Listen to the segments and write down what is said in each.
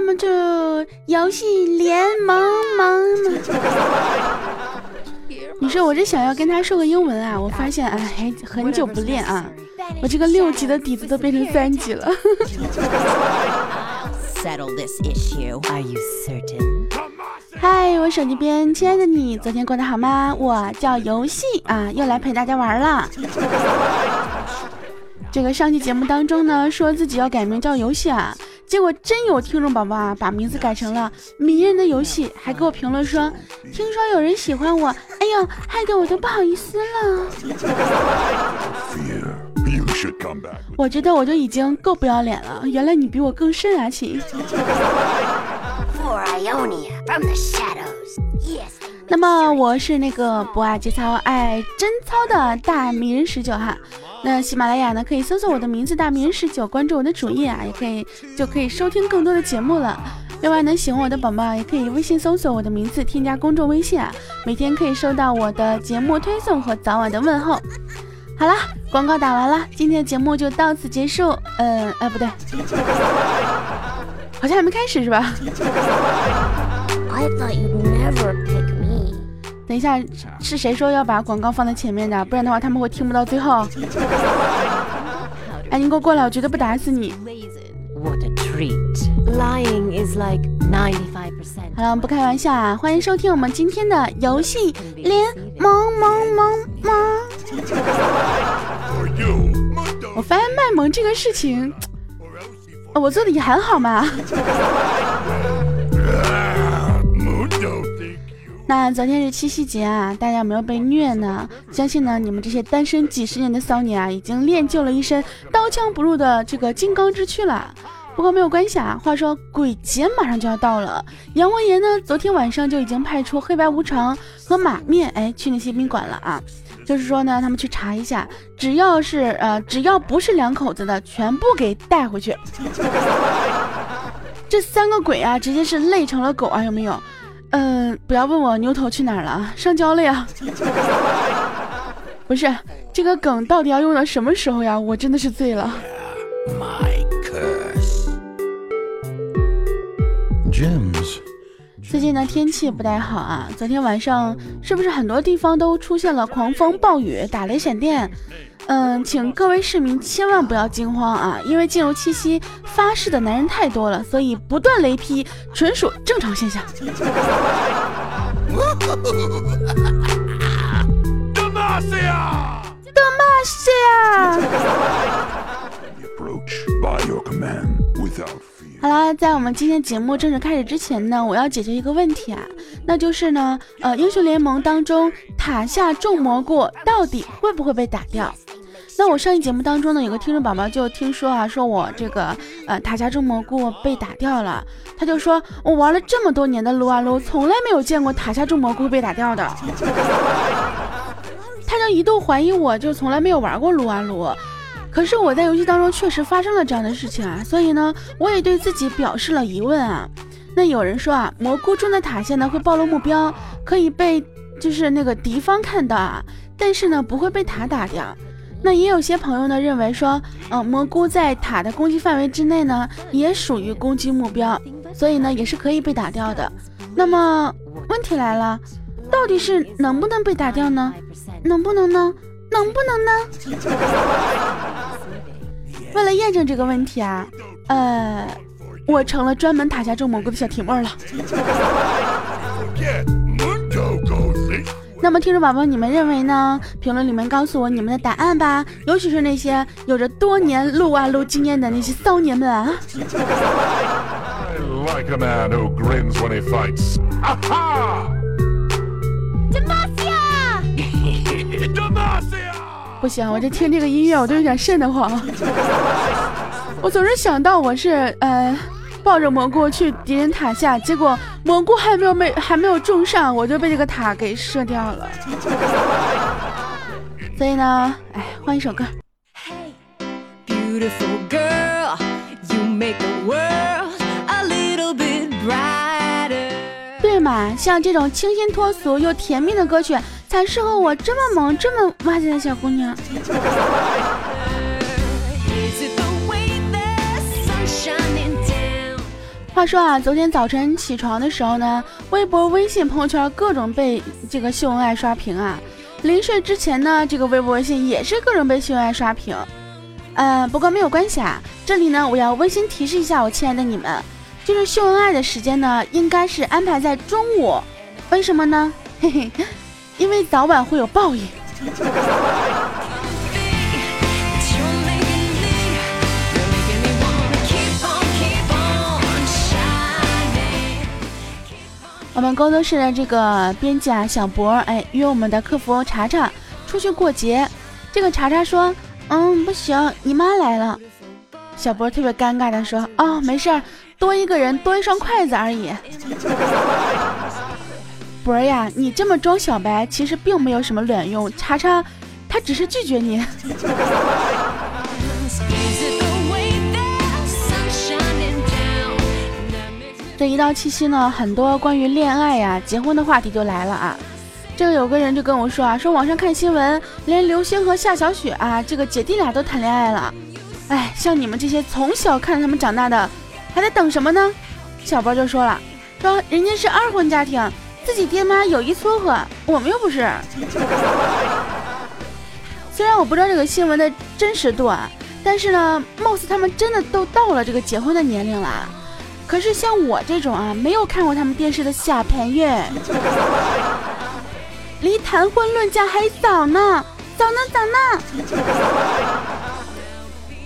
Welcome to 游戏联盟盟。你说我这想要跟他说个英文啊，我发现哎，很久不练啊，我这个六级的底子都变成三级了。嗨，我手机边亲爱的你，昨天过得好吗？我叫游戏啊，又来陪大家玩了。这个上期节目当中呢，说自己要改名叫游戏啊，结果真有听众宝宝啊，把名字改成了迷人的游戏，还给我评论说，听说有人喜欢我，哎呦，害得我都不好意思了。我觉得我都已经够不要脸了，原来你比我更甚啊，亲。那么我是那个不爱节操爱贞操的大名人十九哈。那喜马拉雅呢，可以搜索我的名字大名人十九，关注我的主页啊，也可以就可以收听更多的节目了。另外呢，喜欢我的宝宝也可以微信搜索我的名字，添加公众微信啊，每天可以收到我的节目推送和早晚的问候。好啦，广告打完了，今天的节目就到此结束。嗯，哎，不对，好像还没开始是吧？等一下，是谁说要把广告放在前面的？不然的话，他们会听不到最后。哎，你给我过来，我绝对不打死你。好了，不开玩笑啊！欢迎收听我们今天的游戏联盟萌萌萌。我发现卖萌这个事情，我做的也很好嘛。那昨天是七夕节啊，大家有没有被虐呢？相信呢，你们这些单身几十年的骚女啊，已经练就了一身刀枪不入的这个金刚之躯了。不过没有关系啊，话说鬼节马上就要到了，阎王爷呢，昨天晚上就已经派出黑白无常和马面，哎，去那些宾馆了啊。就是说呢，他们去查一下，只要是呃，只要不是两口子的，全部给带回去。这三个鬼啊，直接是累成了狗啊，有没有？嗯，不要问我牛头去哪儿了，上交了呀。不是这个梗到底要用到什么时候呀？我真的是醉了。最近呢天气不太好啊，昨天晚上是不是很多地方都出现了狂风暴雨、打雷闪电？嗯，请各位市民千万不要惊慌啊，因为进入七夕发誓的男人太多了，所以不断雷劈纯属正常现象。德玛西亚，德玛西亚。好了，在我们今天节目正式开始之前呢，我要解决一个问题啊，那就是呢，呃，英雄联盟当中塔下种蘑菇到底会不会被打掉？那我上一节目当中呢，有个听众宝宝就听说啊，说我这个呃塔下种蘑菇被打掉了，他就说我玩了这么多年的撸啊撸，从来没有见过塔下种蘑菇被打掉的，他就一度怀疑我就从来没有玩过撸啊撸，可是我在游戏当中确实发生了这样的事情啊，所以呢，我也对自己表示了疑问啊。那有人说啊，蘑菇种在塔下呢会暴露目标，可以被就是那个敌方看到啊，但是呢不会被塔打掉。那也有些朋友呢认为说，嗯，蘑菇在塔的攻击范围之内呢，也属于攻击目标，所以呢也是可以被打掉的。那么问题来了，到底是能不能被打掉呢？能不能呢？能不能呢？为了验证这个问题啊，呃，我成了专门塔下种蘑菇的小铁妹了。那么，听众宝宝，你们认为呢？评论里面告诉我你们的答案吧，尤其是那些有着多年撸啊撸经验的那些骚年们啊！不行，我这听这个音乐我都有点瘆得慌。我总是想到我是呃。抱着蘑菇去敌人塔下，结果蘑菇还没有没还没有种上，我就被这个塔给射掉了。所以呢，哎，换一首歌。Beautiful girl, you make the world a little bit brighter 对嘛，像这种清新脱俗又甜蜜的歌曲，才适合我这么萌这么哇塞的小姑娘。话说啊，昨天早晨起床的时候呢，微博、微信朋友圈各种被这个秀恩爱刷屏啊。临睡之前呢，这个微博、微信也是各种被秀恩爱刷屏。呃，不过没有关系啊，这里呢，我要温馨提示一下我亲爱的你们，就是秀恩爱的时间呢，应该是安排在中午。为什么呢？嘿嘿，因为早晚会有报应。我们工作室的这个编辑啊，小博，哎，约我们的客服查查出去过节。这个查查说，嗯，不行，你妈来了。小博特别尴尬的说，哦，没事儿，多一个人，多一双筷子而已。博儿呀，你这么装小白，其实并没有什么卵用。查查，他只是拒绝你。这一到七夕呢，很多关于恋爱呀、结婚的话题就来了啊。这个有个人就跟我说啊，说网上看新闻，连刘星和夏小雪啊，这个姐弟俩都谈恋爱了。哎，像你们这些从小看着他们长大的，还在等什么呢？小波就说了，说人家是二婚家庭，自己爹妈有意撮合，我们又不是。虽然我不知道这个新闻的真实度啊，但是呢，貌似他们真的都到了这个结婚的年龄了。可是像我这种啊，没有看过他们电视的小朋友，离谈婚论嫁还早呢，早呢早呢。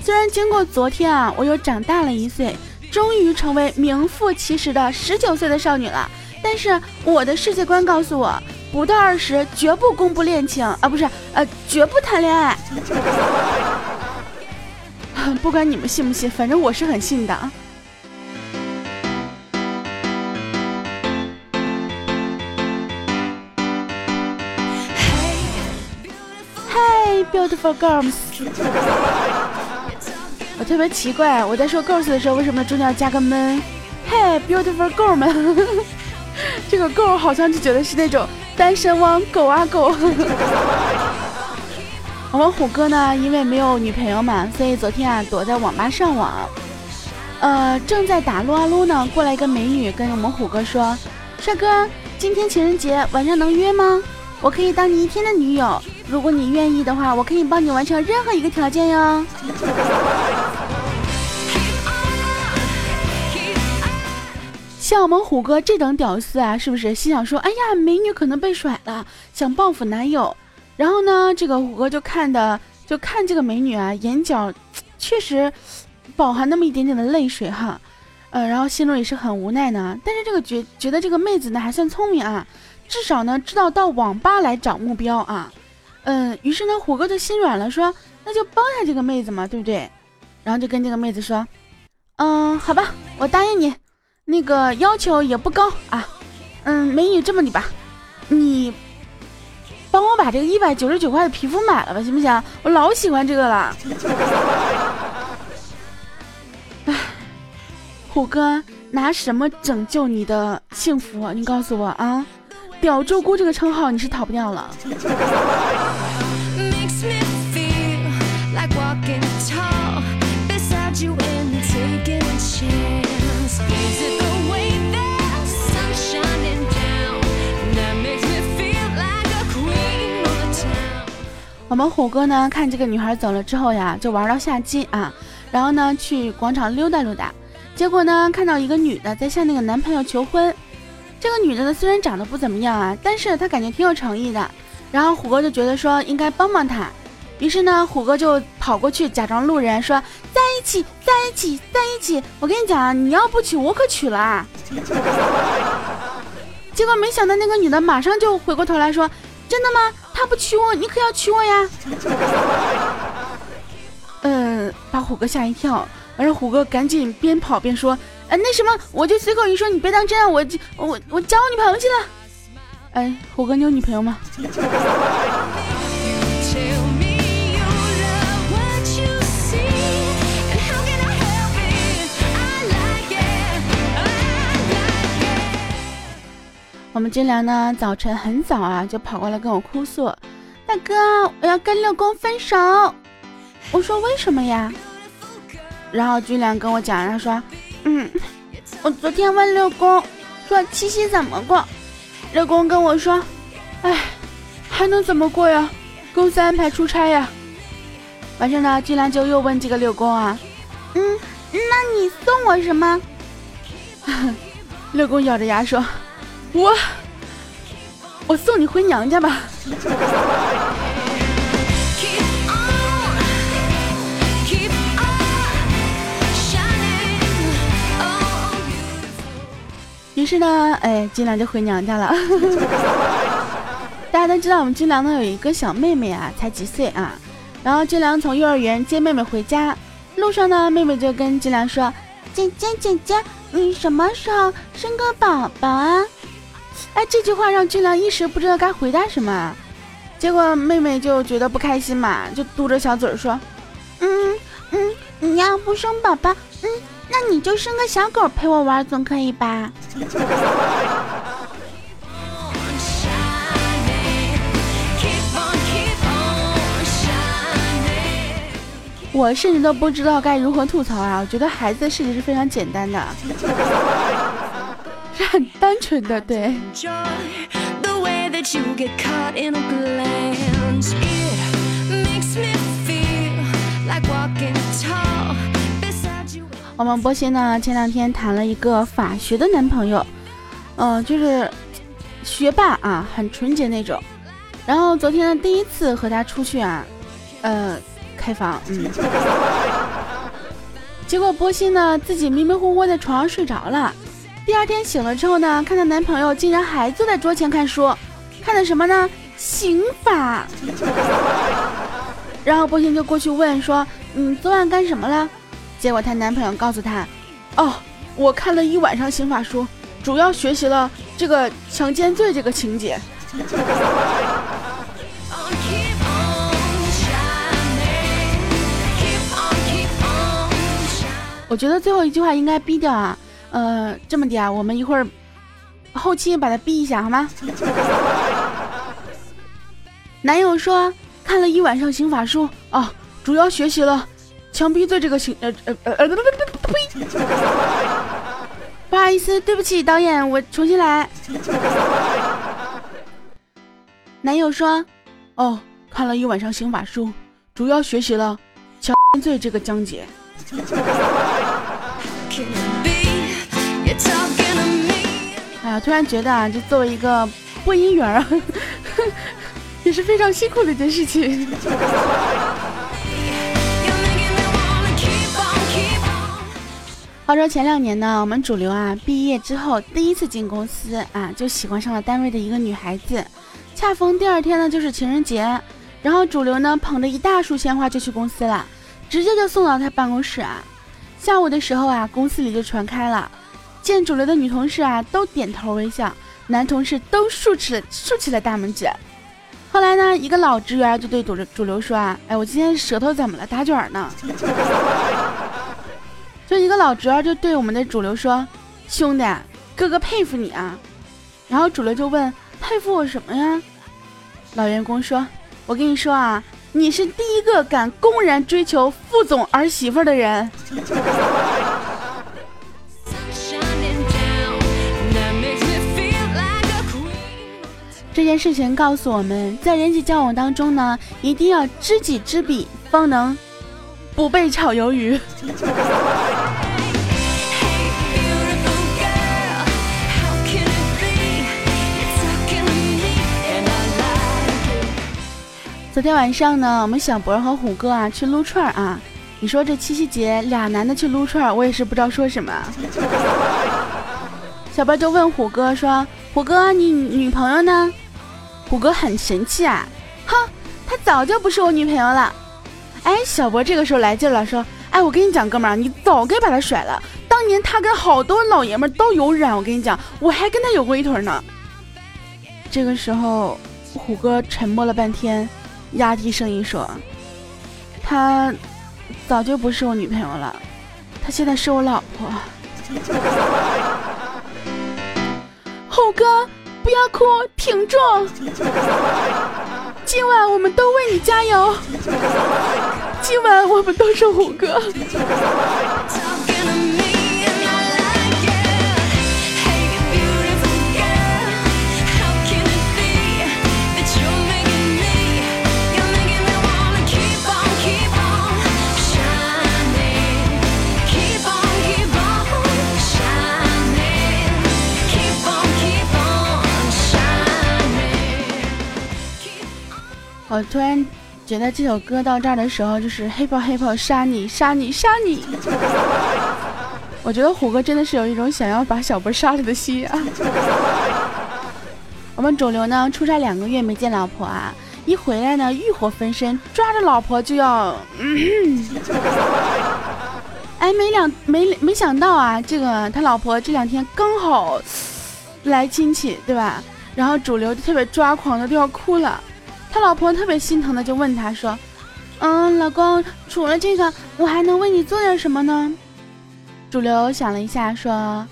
虽然经过昨天啊，我又长大了一岁，终于成为名副其实的十九岁的少女了，但是我的世界观告诉我，不到二十绝不公布恋情啊，不是，呃，绝不谈恋爱。不管你们信不信，反正我是很信的。Beautiful girls，我特别奇怪，我在说 girls 的时候，为什么中间要加个闷？嘿，Beautiful girl 们，这个狗好像就觉得是那种单身汪狗啊狗。我们虎哥呢，因为没有女朋友嘛，所以昨天啊躲在网吧上网。呃，正在打撸啊撸呢，过来一个美女跟我们虎哥说：“帅哥，今天情人节晚上能约吗？我可以当你一天的女友。”如果你愿意的话，我可以帮你完成任何一个条件哟。像我们虎哥这等屌丝啊，是不是心想说：“哎呀，美女可能被甩了，想报复男友。”然后呢，这个虎哥就看的就看这个美女啊，眼角确实饱含那么一点点的泪水哈。呃，然后心中也是很无奈呢。但是这个觉觉得这个妹子呢还算聪明啊，至少呢知道到网吧来找目标啊。嗯，于是呢，虎哥就心软了，说那就帮下这个妹子嘛，对不对？然后就跟这个妹子说，嗯，好吧，我答应你，那个要求也不高啊。嗯，美女这么的吧，你帮我把这个一百九十九块的皮肤买了吧，行不行？我老喜欢这个了。哎，虎哥拿什么拯救你的幸福？你告诉我啊！屌周姑这个称号你是逃不掉了。我们虎哥呢，看这个女孩走了之后呀，就玩到下机啊，然后呢去广场溜达溜达，结果呢看到一个女的在向那个男朋友求婚。这个女的呢，虽然长得不怎么样啊，但是她感觉挺有诚意的。然后虎哥就觉得说应该帮帮她，于是呢，虎哥就跑过去假装路人说在一起，在一起，在一起。我跟你讲啊，你要不娶我可娶了啊。结果没想到那个女的马上就回过头来说，真的吗？他不娶我，你可要娶我呀。嗯，把虎哥吓一跳。完了，虎哥赶紧边跑边说。哎，那什么，我就随口一说，你别当真啊！我我我交女朋友去了。哎，虎哥，你有女朋友吗？我们军良呢，早晨很早啊，就跑过来跟我哭诉：“大哥，我要跟六公分手。”我说：“为什么呀？”然后军良跟我讲，他说。嗯，我昨天问六公说七夕怎么过，六公跟我说，哎，还能怎么过呀？公司安排出差呀。完事呢，金兰就又问这个六公啊，嗯，那你送我什么？六公咬着牙说，我，我送你回娘家吧。于是呢，哎，金良就回娘家了。大家都知道，我们金良呢有一个小妹妹啊，才几岁啊。然后金良从幼儿园接妹妹回家，路上呢，妹妹就跟金良说：“姐姐姐姐，你什么时候生个宝宝啊？”哎，这句话让俊良一时不知道该回答什么。结果妹妹就觉得不开心嘛，就嘟着小嘴说：“嗯嗯，你要不生宝宝，嗯。”那你就生个小狗陪我玩总可以吧？我甚至都不知道该如何吐槽啊！我觉得孩子的事情是非常简单的，是很单纯的，对。我们波西呢，前两天谈了一个法学的男朋友，嗯，就是学霸啊，很纯洁那种。然后昨天呢，第一次和他出去啊，呃，开房，嗯。结果波西呢，自己迷迷糊糊在床上睡着了。第二天醒了之后呢，看到男朋友竟然还坐在桌前看书，看的什么呢？刑法。然后波心就过去问说：“嗯，昨晚干什么了？”结果她男朋友告诉她：“哦，我看了一晚上刑法书，主要学习了这个强奸罪这个情节。”我觉得最后一句话应该逼掉啊，呃，这么的啊，我们一会儿后期把它逼一下好吗？男友说看了一晚上刑法书，哦，主要学习了。枪毙罪这个刑，呃呃呃呃，呸！不好意思，对不起，导演，我重新来。男友说：“哦，看了一晚上刑法书，主要学习了枪毙罪这个章节。”哎呀，突然觉得啊，就作为一个播音员啊，也是非常辛苦的一件事情。话说前两年呢，我们主流啊毕业之后第一次进公司啊，就喜欢上了单位的一个女孩子。恰逢第二天呢就是情人节，然后主流呢捧着一大束鲜花就去公司了，直接就送到他办公室啊。下午的时候啊，公司里就传开了，见主流的女同事啊都点头微笑，男同事都竖起了竖起了大拇指。后来呢，一个老职员就对主流主流说啊，哎，我今天舌头怎么了？打卷呢？就一个老职员就对我们的主流说：“兄弟，哥哥佩服你啊。”然后主流就问：“佩服我什么呀？”老员工说：“我跟你说啊，你是第一个敢公然追求副总儿媳妇的人。” 这件事情告诉我们在人际交往当中呢，一定要知己知彼，方能不被炒鱿鱼。昨天晚上呢，我们小博和虎哥啊去撸串啊。你说这七夕节俩男的去撸串，我也是不知道说什么。小博就问虎哥说：“虎哥，你女朋友呢？”虎哥很神气啊，哼，她早就不是我女朋友了。哎，小博这个时候来劲了，说：“哎，我跟你讲，哥们儿，你早该把她甩了。当年她跟好多老爷们都有染，我跟你讲，我还跟她有过一腿呢。”这个时候，虎哥沉默了半天。压低声音说：“她早就不是我女朋友了，她现在是我老婆。” 虎哥，不要哭，挺住！今晚我们都为你加油！今晚我们都是虎哥。我突然觉得这首歌到这儿的时候，就是 hiphop hiphop 杀你杀你杀你。我觉得虎哥真的是有一种想要把小波杀了的心啊。我们肿瘤呢出差两个月没见老婆啊，一回来呢欲火焚身，抓着老婆就要。嗯哎，没两没没想到啊，这个他老婆这两天刚好来亲戚，对吧？然后主流就特别抓狂的都要哭了，他老婆特别心疼的就问他说：“嗯，老公，除了这个，我还能为你做点什么呢？”主流想了一下说：“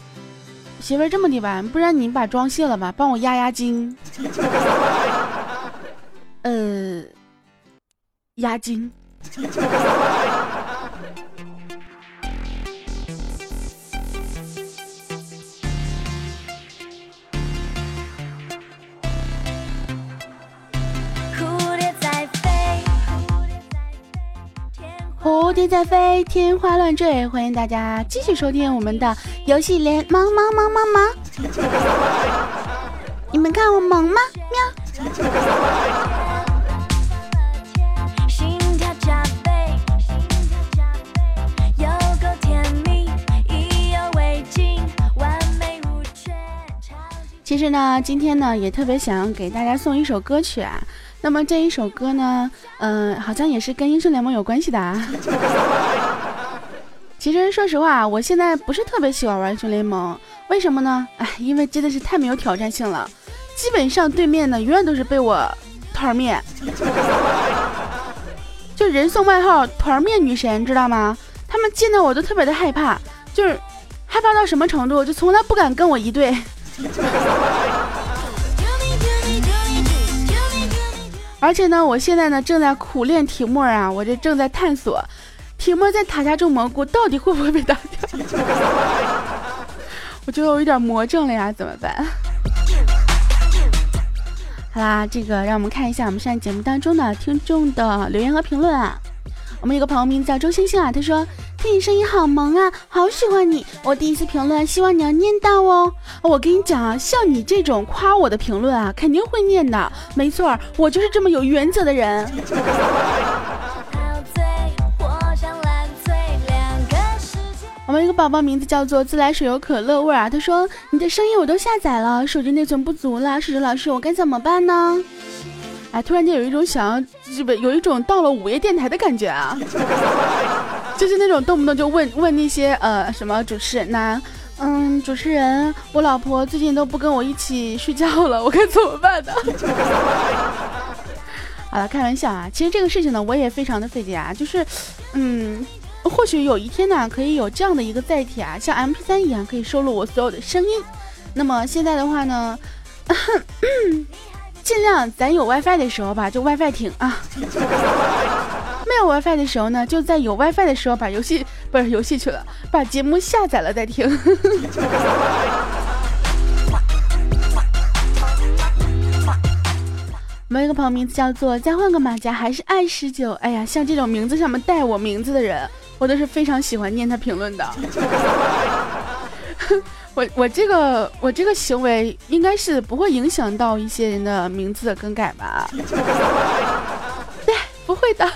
媳妇儿这么的吧，不然你把妆卸了吧，帮我压压惊。”呃，压惊。在飞，天花乱坠。欢迎大家继续收听我们的游戏连忙忙忙忙忙。你们看我萌吗？喵。其实呢，今天呢也特别想给大家送一首歌曲啊。那么这一首歌呢，嗯，好像也是跟英雄联盟有关系的啊。其实说实话，我现在不是特别喜欢玩英雄联盟，为什么呢？哎，因为真的是太没有挑战性了，基本上对面呢永远都是被我团灭，就人送外号“团灭女神”，知道吗？他们见到我都特别的害怕，就是害怕到什么程度，就从来不敢跟我一队。而且呢，我现在呢正在苦练提莫啊，我这正在探索，提莫在塔下种蘑菇到底会不会被打掉？我觉得我有点魔怔了呀，怎么办？好啦，这个让我们看一下我们上节目当中的听众的留言和评论啊。我们有个朋友名字叫周星星啊，他说听你声音好萌啊，好喜欢你。我第一次评论，希望你要念到哦。我跟你讲啊，像你这种夸我的评论啊，肯定会念的。没错，我就是这么有原则的人。我们一个宝宝名字叫做自来水有可乐味啊，他说你的声音我都下载了，手机内存不足了，数学老师我该怎么办呢？哎，突然间有一种想要，这不有一种到了午夜电台的感觉啊，就是那种动不动就问问那些呃什么主持人呐，嗯，主持人，我老婆最近都不跟我一起睡觉了，我该怎么办呢？好了，开玩笑啊，其实这个事情呢，我也非常的费解啊，就是，嗯，或许有一天呢，可以有这样的一个载体啊，像 M P 三一样，可以收录我所有的声音。那么现在的话呢？尽量咱有 WiFi 的时候吧，就 WiFi 听啊；没有 WiFi 的时候呢，就在有 WiFi 的时候把游戏不是游戏去了，把节目下载了再听。我们一个朋友名字叫做再换个马甲还是爱十九，哎呀，像这种名字上面带我名字的人，我都是非常喜欢念他评论的。我我这个我这个行为应该是不会影响到一些人的名字的更改吧？对，不会的。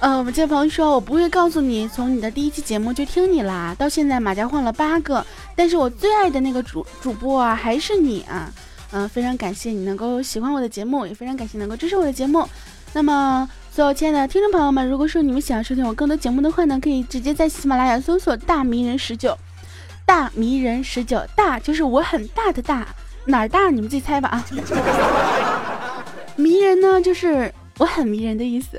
嗯，我们这朋友说，我不会告诉你，从你的第一期节目就听你啦，到现在马甲换了八个，但是我最爱的那个主主播啊，还是你啊。嗯，非常感谢你能够喜欢我的节目，也非常感谢能够支持我的节目。那么。所有亲爱的听众朋友们，如果说你们想要收听我更多节目的话呢，可以直接在喜马拉雅搜索“大迷人十九”，大迷人十九，大就是我很大的大，哪儿大你们自己猜吧啊。迷人呢，就是我很迷人的意思。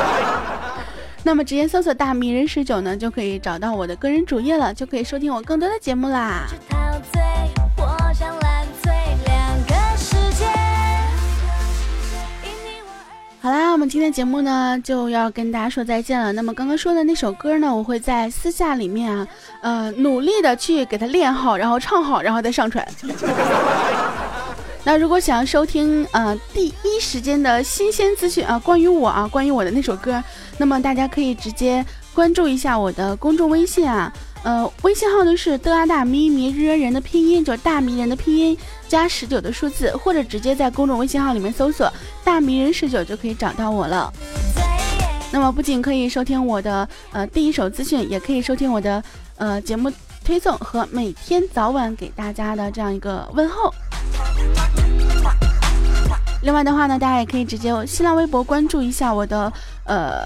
那么直接搜索“大迷人十九”呢，就可以找到我的个人主页了，就可以收听我更多的节目啦。好啦，我们今天节目呢就要跟大家说再见了。那么刚刚说的那首歌呢，我会在私下里面啊，呃，努力的去给它练好，然后唱好，然后再上传。那如果想要收听呃第一时间的新鲜资讯啊，关于我啊，关于我的那首歌，那么大家可以直接关注一下我的公众微信啊，呃，微信号呢是的啊大咪咪日人的拼音，就是大迷人的拼音加十九的数字，或者直接在公众微信号里面搜索大迷人十九就可以找到我了。那么不仅可以收听我的呃第一手资讯，也可以收听我的呃节目推送和每天早晚给大家的这样一个问候。另外的话呢，大家也可以直接新浪微博关注一下我的呃，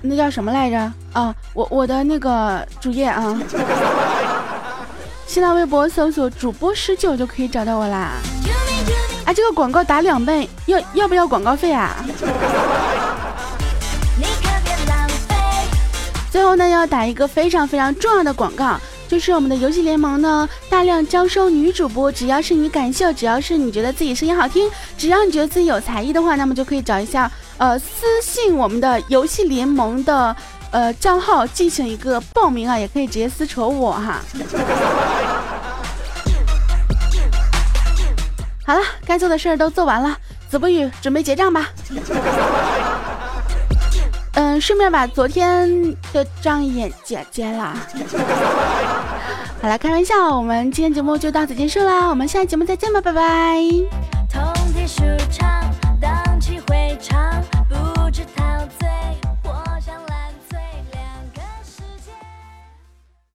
那叫什么来着啊？我我的那个主页啊，新浪微博搜索主播十九就可以找到我啦。啊，这个广告打两倍，要要不要广告费啊？最后呢，要打一个非常非常重要的广告。就是我们的游戏联盟呢，大量招收女主播，只要是你感兴趣，只要是你觉得自己声音好听，只要你觉得自己有才艺的话，那么就可以找一下，呃，私信我们的游戏联盟的呃账号进行一个报名啊，也可以直接私戳我哈。好了，该做的事儿都做完了，子不语准备结账吧。嗯，顺便把昨天的账也结结了。好了，开玩笑，我们今天节目就到此结束啦，我们下期节目再见吧，拜拜。